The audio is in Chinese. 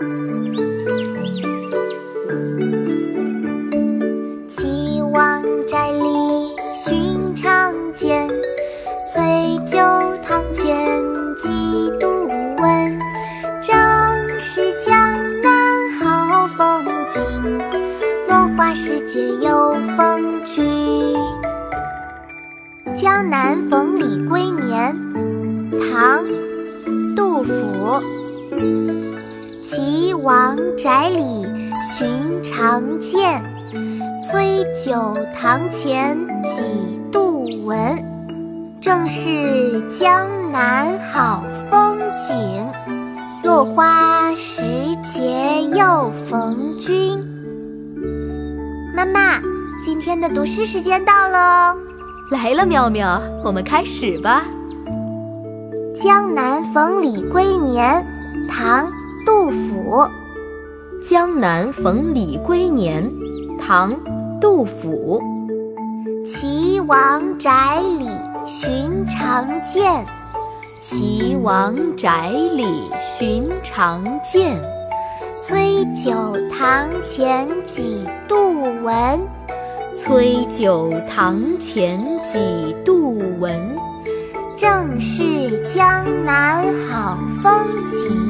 岐王宅里寻常见，醉酒堂前几度闻。正是江南好风景，落花时节又逢君。《江南逢李龟年》唐·杜甫。岐王宅里寻常见，崔九堂前几度闻。正是江南好风景，落花时节又逢君。妈妈，今天的读诗时间到了哦。来了，妙妙，我们开始吧。《江南逢李龟年》唐·杜甫。江南逢李龟年，唐·杜甫。岐王宅里寻常见，岐王宅里寻常见。崔九堂前几度闻。崔九堂前几度闻，正是江南好风景。